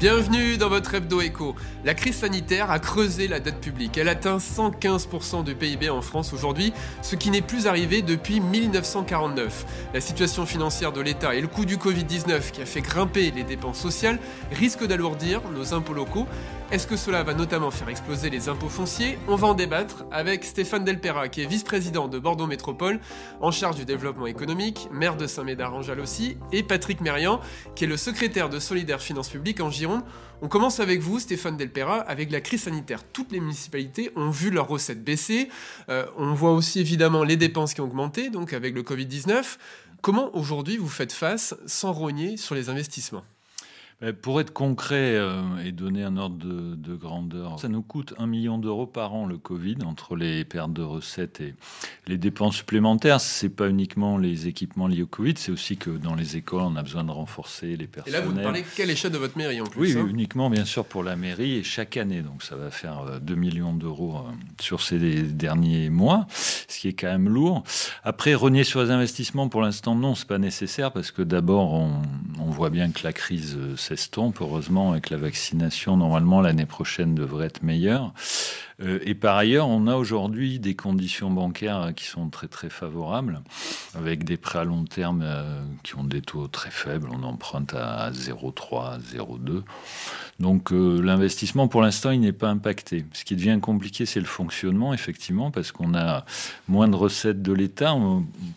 Bienvenue dans votre hebdo écho. La crise sanitaire a creusé la dette publique. Elle atteint 115% du PIB en France aujourd'hui, ce qui n'est plus arrivé depuis 1949. La situation financière de l'État et le coût du Covid-19 qui a fait grimper les dépenses sociales risquent d'alourdir nos impôts locaux. Est-ce que cela va notamment faire exploser les impôts fonciers? On va en débattre avec Stéphane Delpera, qui est vice-président de Bordeaux Métropole, en charge du développement économique, maire de Saint-Médard-en-Jalles aussi, et Patrick Mérian, qui est le secrétaire de Solidaire Finances Publiques en Gironde. On commence avec vous, Stéphane Delpera, avec la crise sanitaire. Toutes les municipalités ont vu leurs recettes baisser. Euh, on voit aussi évidemment les dépenses qui ont augmenté, donc avec le Covid-19. Comment aujourd'hui vous faites face sans rogner sur les investissements? Pour être concret euh, et donner un ordre de, grandeur, ça nous coûte un million d'euros par an le Covid entre les pertes de recettes et les dépenses supplémentaires. C'est pas uniquement les équipements liés au Covid, c'est aussi que dans les écoles, on a besoin de renforcer les personnels. Et là, vous parlez quelle échelle de votre mairie en plus Oui, hein uniquement bien sûr pour la mairie et chaque année. Donc ça va faire 2 euh, millions d'euros sur ces derniers mois, ce qui est quand même lourd. Après, renier sur les investissements, pour l'instant, non, c'est pas nécessaire parce que d'abord, on, on voit bien que la crise s'estompe, heureusement, avec la vaccination. Normalement, l'année prochaine devrait être meilleure. Euh, et par ailleurs, on a aujourd'hui des conditions bancaires qui sont très très favorables, avec des prêts à long terme euh, qui ont des taux très faibles. On emprunte à 0,3, 0,2. Donc euh, l'investissement, pour l'instant, il n'est pas impacté. Ce qui devient compliqué, c'est le fonctionnement, effectivement, parce qu'on a moins de recettes de l'État.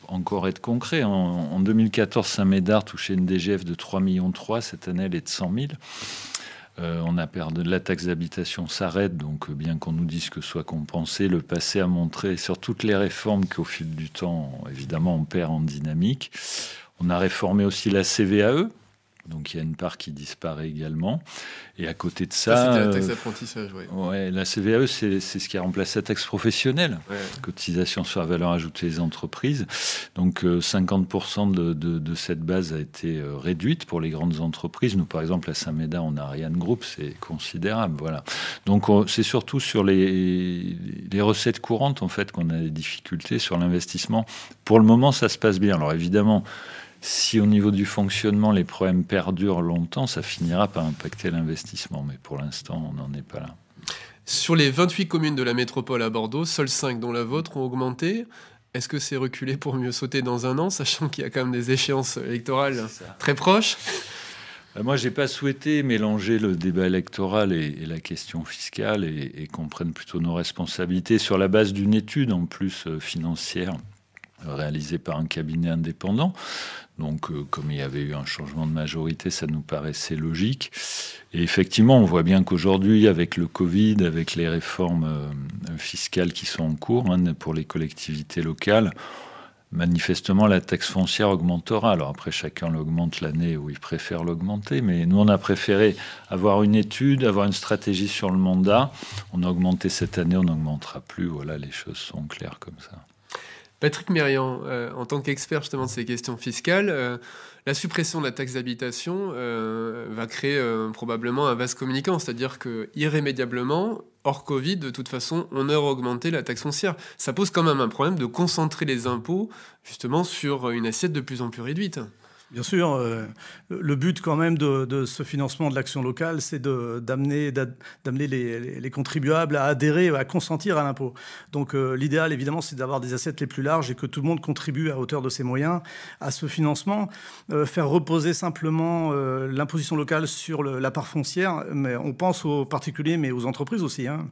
Encore être concret, en, 2014, Saint-Médard touchait une DGF de 3,3 millions. Cette année, elle est de 100 000. Euh, on a perdu la taxe d'habitation s'arrête, donc euh, bien qu'on nous dise que ce soit compensé, le passé a montré sur toutes les réformes qu'au fil du temps, évidemment, on perd en dynamique. On a réformé aussi la CVAE, donc il y a une part qui disparaît également. Et à côté de ça. ça la taxe d'apprentissage, oui. Ouais, la CVAE, c'est ce qui a remplacé la taxe professionnelle, cotisation sur la valeur ajoutée des entreprises. Donc 50% euh, de, de, cette base a été euh, réduite pour les grandes entreprises. Nous, par exemple, à Saint-Médard, on a Ariane Group, c'est considérable. Voilà. Donc c'est surtout sur les, les recettes courantes, en fait, qu'on a des difficultés sur l'investissement. Pour le moment, ça se passe bien. Alors évidemment, si au niveau du fonctionnement, les problèmes perdurent longtemps, ça finira par impacter l'investissement. Mais pour l'instant, on n'en est pas là. Sur les 28 communes de la métropole à Bordeaux, seules 5 dont la vôtre ont augmenté. Est-ce que c'est reculé pour mieux sauter dans un an, sachant qu'il y a quand même des échéances électorales très proches? Euh, moi, j'ai pas souhaité mélanger le débat électoral et, la question fiscale et, et qu'on prenne plutôt nos responsabilités sur la base d'une étude en plus euh, financière réalisé par un cabinet indépendant. Donc, euh, comme il y avait eu un changement de majorité, ça nous paraissait logique. Et effectivement, on voit bien qu'aujourd'hui, avec le Covid, avec les réformes euh, fiscales qui sont en cours hein, pour les collectivités locales, manifestement, la taxe foncière augmentera. Alors après, chacun l'augmente l'année où il préfère l'augmenter, mais nous, on a préféré avoir une étude, avoir une stratégie sur le mandat. On a augmenté cette année, on n'augmentera plus. Voilà, les choses sont claires comme ça. Patrick Mérian, euh, en tant qu'expert justement de ces questions fiscales, euh, la suppression de la taxe d'habitation euh, va créer probablement un vaste communicant, c'est-à-dire que irrémédiablement, hors Covid, de toute façon, on aurait augmenté la taxe foncière. Ça pose quand même un problème de concentrer les impôts justement sur une assiette de plus en plus réduite. Bien sûr, euh, le but quand même de, ce financement de l'action locale, c'est d'amener les, contribuables à adhérer, à consentir à l'impôt. Donc euh, l'idéal, évidemment, c'est d'avoir des assiettes les plus larges et que tout le monde contribue à hauteur de ses moyens à ce financement. Euh, faire reposer simplement l'imposition locale sur la part foncière, mais on pense aux particuliers, mais aux entreprises aussi. Hein.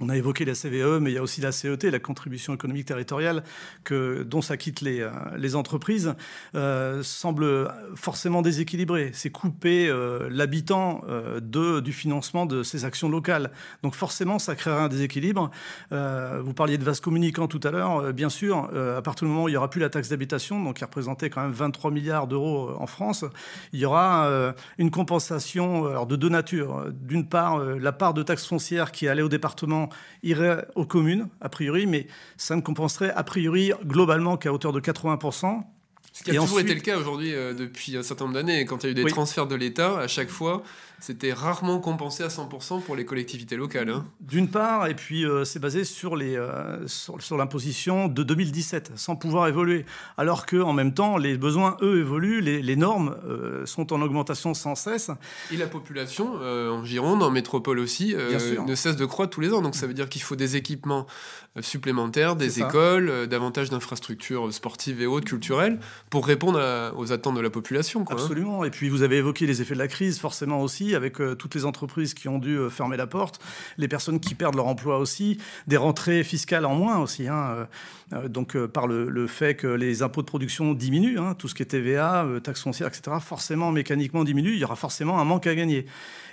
On a évoqué la CVE, mais il y a aussi la CET, la contribution économique territoriale, que, dont s'acquittent les, euh, les entreprises, euh, semble forcément déséquilibré. C'est couper euh, l'habitant de, du financement de ces actions locales. Donc forcément, ça créera un déséquilibre. vous parliez de vases communicants tout à l'heure. bien sûr, à partir du moment où il n'y aura plus la taxe d'habitation, donc qui représentait quand même 23 milliards d'euros en France, il y aura une compensation alors, de deux natures. D'une part, la part de taxe foncière qui allait au département irait aux communes, a priori, mais ça ne compenserait a priori globalement qu'à hauteur de 80%. Ce qui a toujours été le cas aujourd'hui euh, depuis un certain nombre d'années. Quand il y a eu des transferts de l'État, à chaque fois, c'était rarement compensé à 100% pour les collectivités locales. Hein. D'une part, et puis euh, c'est basé sur, les, euh, sur, l'imposition de 2017, sans pouvoir évoluer. Alors qu'en même temps, les besoins, eux, évoluent, les, normes euh, sont en augmentation sans cesse. Et la population, en Gironde, en métropole aussi, ne cesse de croître tous les ans. Donc ça veut dire qu'il faut des équipements supplémentaires, des écoles, davantage d'infrastructures sportives et autres, culturelles, pour répondre aux attentes de la population. Quoi, hein. Absolument. Et puis vous avez évoqué les effets de la crise, forcément aussi avec euh, toutes les entreprises qui ont dû euh, fermer la porte, les personnes qui perdent leur emploi aussi, des rentrées fiscales en moins aussi. Hein, euh, donc par le, fait que les impôts de production diminuent, hein, tout ce qui est TVA, taxes foncières, etc., forcément, mécaniquement diminue, il y aura forcément un manque à gagner.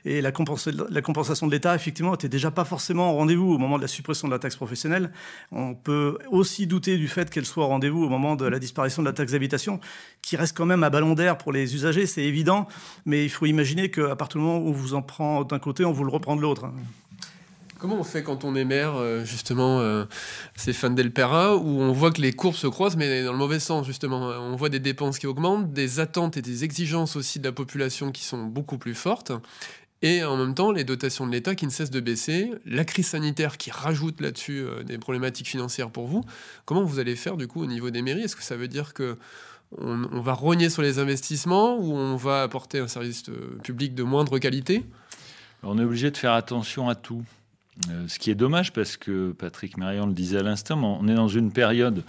Et la, compensation de l'État, effectivement, n'était déjà pas forcément au rendez-vous au moment de la suppression de la taxe professionnelle. On peut aussi douter du fait qu'elle soit au rendez-vous au moment de la disparition de la taxe d'habitation, qui reste quand même à ballon d'air pour les usagers, c'est évident. Mais il faut imaginer qu'à partir du moment où on vous en prend d'un côté, on vous le reprend de l'autre. Comment on fait quand on est maire, euh, justement, euh, c'est d'Elpera, où on voit que les courbes se croisent, mais dans le mauvais sens, justement. On voit des dépenses qui augmentent, des attentes et des exigences aussi de la population qui sont beaucoup plus fortes. Et en même temps, les dotations de l'État qui ne cessent de baisser, la crise sanitaire qui rajoute là-dessus euh, des problématiques financières pour vous. Comment vous allez faire du coup au niveau des mairies? Est-ce que ça veut dire que on, va rogner sur les investissements ou on va apporter un service euh, public de moindre qualité? On est obligé de faire attention à tout. Euh, ce qui est dommage parce que Patrick Marion le disait à l'instant, on est dans une période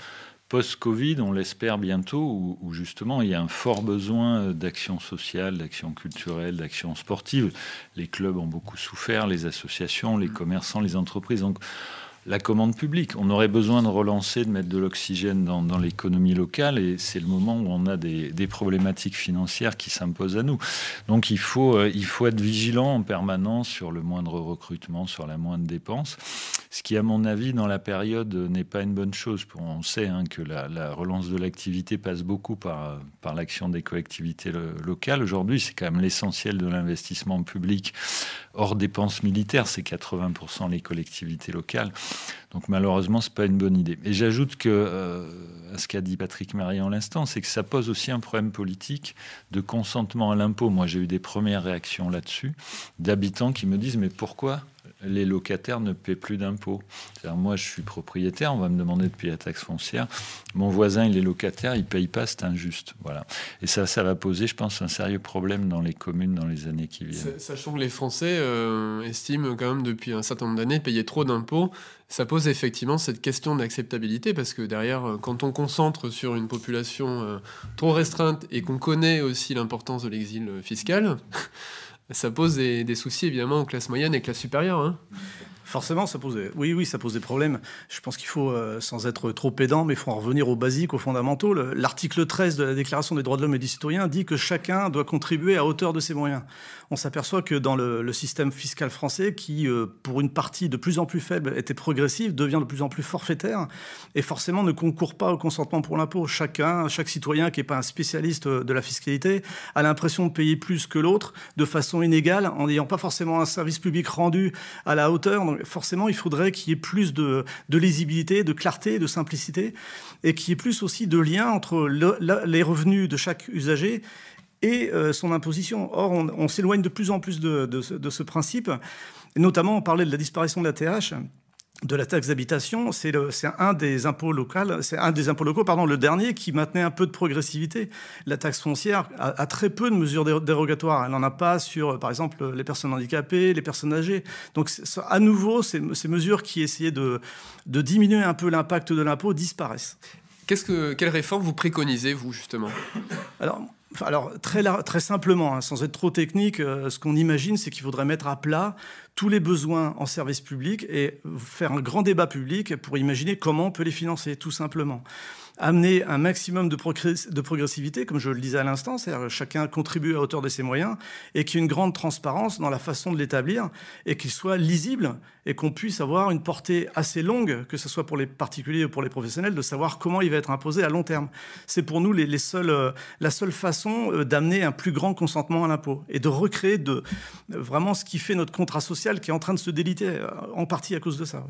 post-Covid, on l'espère bientôt, où, justement il y a un fort besoin d'action sociale, d'action culturelle, d'action sportive. Les clubs ont beaucoup souffert, les associations, les commerçants, les entreprises. Donc la commande publique. On aurait besoin de relancer, de mettre de l'oxygène dans, l'économie locale et c'est le moment où on a des, problématiques financières qui s'imposent à nous. Donc il faut, euh, il faut être vigilant en permanence sur le moindre recrutement, sur la moindre dépense, ce qui à mon avis dans la période n'est pas une bonne chose. On sait hein, que la, relance de l'activité passe beaucoup par, par l'action des collectivités locales. Aujourd'hui, c'est quand même l'essentiel de l'investissement public hors dépenses militaires, c'est 80% les collectivités locales. Donc malheureusement, c'est pas une bonne idée. Et j'ajoute que euh, à ce qu'a dit Patrick Marie en l'instant, c'est que ça pose aussi un problème politique de consentement à l'impôt. Moi, j'ai eu des premières réactions là-dessus d'habitants qui me disent mais pourquoi les locataires ne paient plus d'impôts. Moi, je suis propriétaire, on va me demander de payer la taxe foncière. Mon voisin, il est locataire, il ne paye pas, c'est injuste. Voilà. Et ça, ça va poser, je pense, un sérieux problème dans les communes dans les années qui viennent. Sachant que les Français euh, estiment quand même depuis un certain nombre d'années payer trop d'impôts, ça pose effectivement cette question d'acceptabilité parce que derrière, euh, quand on concentre sur une population euh, trop restreinte et qu'on connaît aussi l'importance de l'exil fiscal, ça pose des, soucis évidemment aux classes moyennes et classes supérieures. Hein. Forcément, ça pose oui, oui, ça pose des problèmes. Je pense qu'il faut, euh, sans être trop pédant, mais il faut en revenir aux basiques, aux fondamentaux. L'article 13 de la Déclaration des droits de l'homme et du citoyen dit que chacun doit contribuer à hauteur de ses moyens. On s'aperçoit que dans le, système fiscal français, qui euh, pour une partie de plus en plus faible était progressif, devient de plus en plus forfaitaire et forcément ne concourt pas au consentement pour l'impôt. Chacun, chaque citoyen qui n'est pas un spécialiste de la fiscalité, a l'impression de payer plus que l'autre de façon inégale en n'ayant pas forcément un service public rendu à la hauteur forcément, il faudrait qu'il y ait plus de, lisibilité, de clarté, de simplicité, et qu'il y ait plus aussi de lien entre les revenus de chaque usager et euh, son imposition. Or, on, s'éloigne de plus en plus de, ce principe. Notamment, on parlait de la disparition de la TH de la taxe d'habitation, c'est un des impôts locaux, c'est un des impôts locaux, pardon, le dernier qui maintenait un peu de progressivité. La taxe foncière a, très peu de mesures dérogatoires. Elle n'en a pas sur, par exemple, les personnes handicapées, les personnes âgées. Donc, à nouveau, ces, mesures qui essayaient de, de diminuer un peu l'impact de l'impôt disparaissent. Qu'est-ce que, quelle réforme vous préconisez, vous, justement? Alors, alors très, très simplement, hein, sans être trop technique, euh, ce qu'on imagine, c'est qu'il faudrait mettre à plat tous les besoins en service public et faire un grand débat public pour imaginer comment on peut les financer, tout simplement amener un maximum de, progressivité, comme je le disais à l'instant, c'est-à-dire chacun contribue à hauteur de ses moyens, et qu'il y ait une grande transparence dans la façon de l'établir, et qu'il soit lisible, et qu'on puisse avoir une portée assez longue, que ce soit pour les particuliers ou pour les professionnels, de savoir comment il va être imposé à long terme. C'est pour nous euh, la seule façon euh, d'amener un plus grand consentement à l'impôt, et de recréer vraiment ce qui fait notre contrat social qui est en train de se déliter, euh, en partie à cause de ça.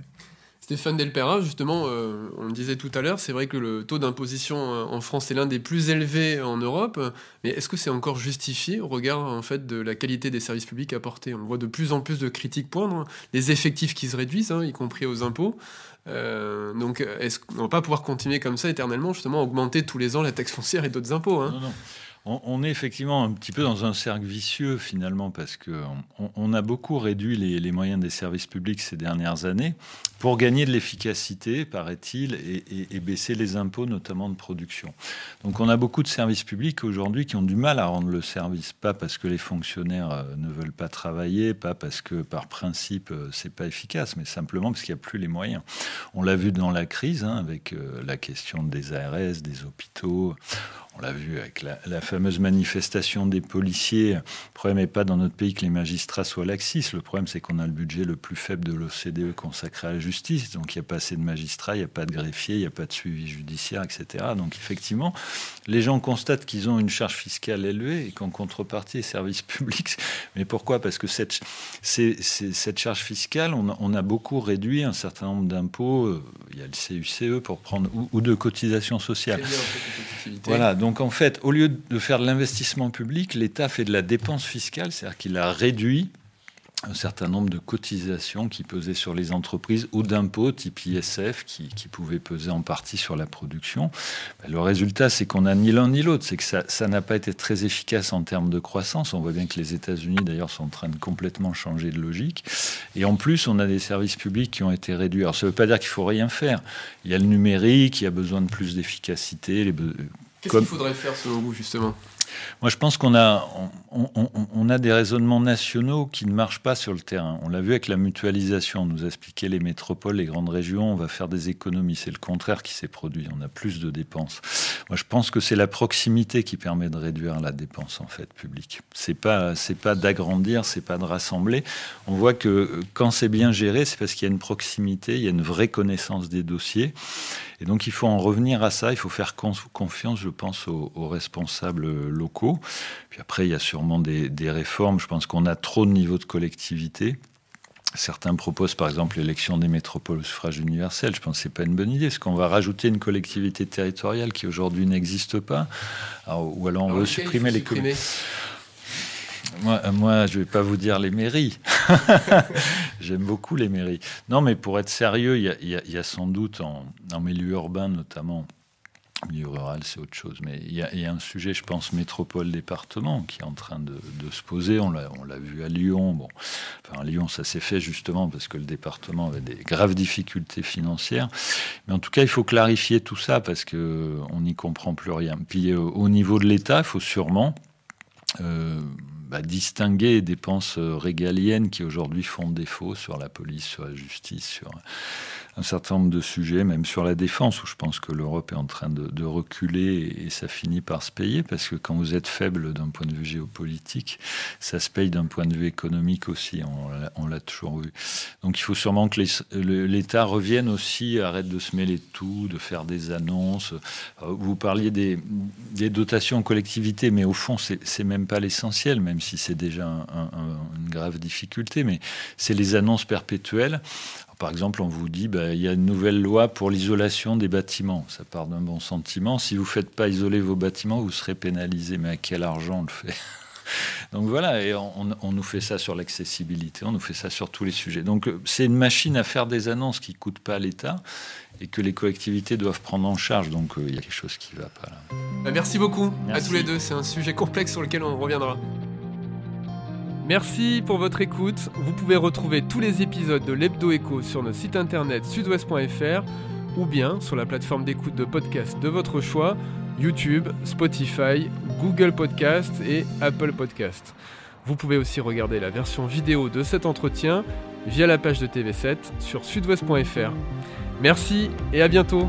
Stéphane Delpera, justement, euh, on le disait tout à l'heure, c'est vrai que le taux d'imposition euh, en France est l'un des plus élevés en Europe, mais est-ce que c'est encore justifié au regard en fait de la qualité des services publics apportés? On voit de plus en plus de critiques poindre, les effectifs qui se réduisent, hein, y compris aux impôts. Euh, donc, est-ce qu'on va pas pouvoir continuer comme ça éternellement, justement, augmenter tous les ans la taxe foncière et d'autres impôts hein? Non, non on, est effectivement un petit peu dans un cercle vicieux finalement parce que on, a beaucoup réduit les, moyens des services publics ces dernières années pour gagner de l'efficacité, paraît-il, et, baisser les impôts, notamment de production. Donc on a beaucoup de services publics aujourd'hui qui ont du mal à rendre le service, pas parce que les fonctionnaires euh, ne veulent pas travailler, pas parce que par principe euh, c'est pas efficace, mais simplement parce qu'il n'y a plus les moyens. On l'a vu dans la crise hein, avec euh, la question des ARS, des hôpitaux. On l'a vu avec la, fameuse manifestation des policiers. Le problème n'est pas dans notre pays que les magistrats soient laxistes. Le problème, c'est qu'on a le budget le plus faible de l'OCDE consacré à la justice. Donc, il n'y a pas assez de magistrats, il n'y a pas de greffiers, il n'y a pas de suivi judiciaire, etc. Donc, effectivement, les gens constatent qu'ils ont une charge fiscale élevée et qu'en contrepartie, les services publics. Mais pourquoi? Parce que cette, cette charge fiscale, on a, beaucoup réduit un certain nombre d'impôts. Il y a le CUCE pour prendre, ou, de cotisations sociales. Voilà. Donc en fait, au lieu de faire de l'investissement public, l'État fait de la dépense fiscale, c'est-à-dire qu'il a réduit un certain nombre de cotisations qui pesaient sur les entreprises ou d'impôts type ISF qui, pouvaient peser en partie sur la production. Ben, le résultat, c'est qu'on n'a ni l'un ni l'autre. C'est que ça n'a pas été très efficace en termes de croissance. On voit bien que les États-Unis, d'ailleurs, sont en train de complètement changer de logique. Et en plus, on a des services publics qui ont été réduits. Alors, ça ne veut pas dire qu'il faut rien faire. Il y a le numérique, il y a besoin de plus d'efficacité. Qu'est-ce qu'il faudrait faire selon vous, justement? Moi, je pense qu'on a, on, a des raisonnements nationaux qui ne marchent pas sur le terrain. On l'a vu avec la mutualisation. On nous a expliqué les métropoles, les grandes régions, on va faire des économies. C'est le contraire qui s'est produit. On a plus de dépenses. Moi, je pense que c'est la proximité qui permet de réduire la dépense en fait publique. C'est pas, c'est pas d'agrandir, c'est pas de rassembler. On voit que quand c'est bien géré, c'est parce qu'il y a une proximité, il y a une vraie connaissance des dossiers. Et donc, il faut en revenir à ça. Il faut faire confiance, je pense, aux, aux responsables locaux. Puis après, il y a sûrement des, réformes. Je pense qu'on a trop de niveaux de collectivité. Certains proposent par exemple l'élection des métropoles au suffrage universel. Je pense que ce n'est pas une bonne idée. Est-ce qu'on va rajouter une collectivité territoriale qui aujourd'hui n'existe pas? Ou alors on veut supprimer les communes? moi, moi, je ne vais pas vous dire les mairies. J'aime beaucoup les mairies. Non, mais pour être sérieux, il y, a sans doute en, en milieu urbain notamment milieu rural, c'est autre chose. Mais il y, a, un sujet, je pense, métropole-département qui est en train de, se poser. On l'a vu à Lyon. Bon, enfin, à Lyon, ça s'est fait justement parce que le département avait des graves difficultés financières. Mais en tout cas, il faut clarifier tout ça parce qu'on n'y comprend plus rien. Puis euh, au niveau de l'État, il faut sûrement... Euh, bah, distinguer les dépenses régaliennes qui aujourd'hui font défaut sur la police, sur la justice, sur un certain nombre de sujets, même sur la défense, où je pense que l'Europe est en train de, reculer et, ça finit par se payer, parce que quand vous êtes faible d'un point de vue géopolitique, ça se paye d'un point de vue économique aussi, on, l'a toujours vu. Donc il faut sûrement que l'État revienne aussi, arrête de se mêler de tout, de faire des annonces. Euh, vous parliez des, dotations en collectivité, mais au fond, c'est même pas l'essentiel, même si c'est déjà une grave difficulté, mais c'est les annonces perpétuelles. Par exemple, on vous dit, bah, il y a une nouvelle loi pour l'isolation des bâtiments. Ça part d'un bon sentiment. Si vous ne faites pas isoler vos bâtiments, vous serez pénalisé. Mais à quel argent on le fait Donc voilà, et on, nous fait ça sur l'accessibilité, on nous fait ça sur tous les sujets. Donc euh, c'est une machine à faire des annonces qui ne coûtent pas à l'État et que les collectivités doivent prendre en charge. Donc euh, il y a quelque chose qui ne va pas là. Bah, merci beaucoup à tous les deux. C'est un sujet complexe sur lequel on reviendra. Merci pour votre écoute. Vous pouvez retrouver tous les épisodes de l'Hebdo Echo sur notre site internet sudouest.fr ou bien sur la plateforme d'écoute de podcast de votre choix, YouTube, Spotify, Google Podcast et Apple Podcast. Vous pouvez aussi regarder la version vidéo de cet entretien via la page de TV7 sur sudouest.fr. Merci et à bientôt